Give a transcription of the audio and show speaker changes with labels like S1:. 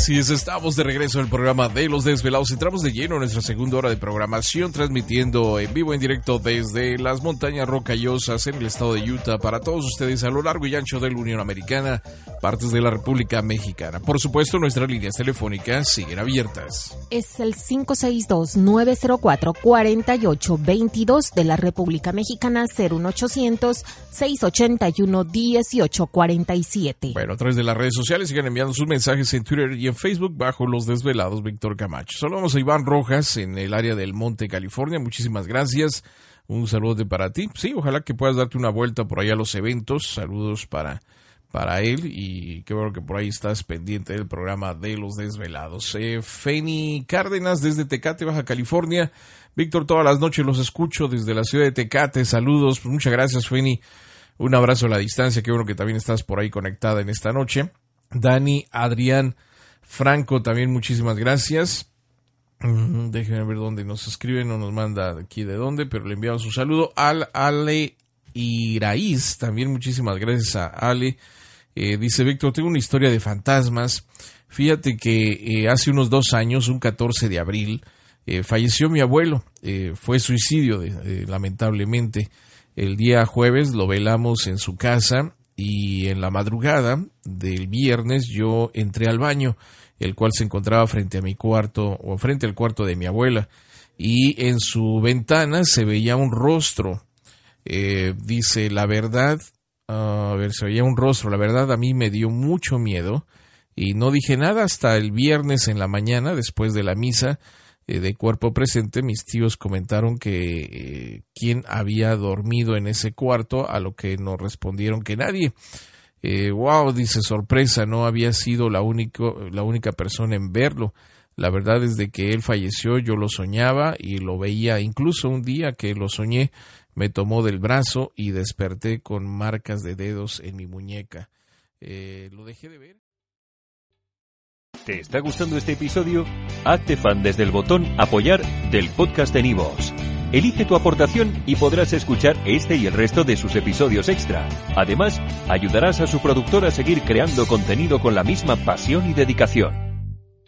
S1: Así es, estamos de regreso en el programa de Los Desvelados. Entramos de lleno en nuestra segunda hora de programación, transmitiendo en vivo, en directo desde las montañas rocallosas en el estado de Utah para todos ustedes a lo largo y ancho de la Unión Americana, partes de la República Mexicana. Por supuesto, nuestras líneas telefónicas siguen abiertas.
S2: Es el 562-904-4822 de la República Mexicana, 01800-681-1847.
S1: Bueno, a través de las redes sociales sigan enviando sus mensajes en Twitter y en Facebook bajo Los Desvelados Víctor Camacho. Saludamos a Iván Rojas en el área del Monte, California. Muchísimas gracias. Un saludo para ti. Sí, ojalá que puedas darte una vuelta por allá a los eventos. Saludos para, para él y qué bueno que por ahí estás pendiente del programa de Los Desvelados. Eh, Feni Cárdenas desde Tecate, Baja California. Víctor, todas las noches los escucho desde la ciudad de Tecate. Saludos. Pues muchas gracias, Feni. Un abrazo a la distancia. Qué bueno que también estás por ahí conectada en esta noche. Dani, Adrián, Franco, también muchísimas gracias. Mm, déjenme ver dónde nos escribe, no nos manda aquí de dónde, pero le enviamos un saludo. Al Ale Iraíz, también muchísimas gracias a Ale. Eh, dice Víctor, tengo una historia de fantasmas. Fíjate que eh, hace unos dos años, un 14 de abril, eh, falleció mi abuelo. fue suicidio, lamentablemente. El día jueves lo velamos en su casa y en la madrugada del viernes yo entré al baño el cual se encontraba frente a mi cuarto o frente al cuarto de mi abuela y en su ventana se veía un rostro. Eh, dice, la verdad, a ver, se veía un rostro, la verdad a mí me dio mucho miedo y no dije nada hasta el viernes en la mañana, después de la misa eh, de cuerpo presente, mis tíos comentaron que eh, quién había dormido en ese cuarto, a lo que nos respondieron que nadie. Eh, wow, dice sorpresa, no había sido la, único, la única persona en verlo. La verdad es de que él falleció, yo lo soñaba y lo veía. Incluso un día que lo soñé, me tomó del brazo y desperté con marcas de dedos en mi muñeca. Eh, lo dejé de ver.
S3: ¿Te está gustando este episodio? Hazte fan desde el botón apoyar del podcast de Nivos. Elige tu aportación y podrás escuchar este y el resto de sus episodios extra. Además, ayudarás a su productor a seguir creando contenido con la misma pasión y dedicación.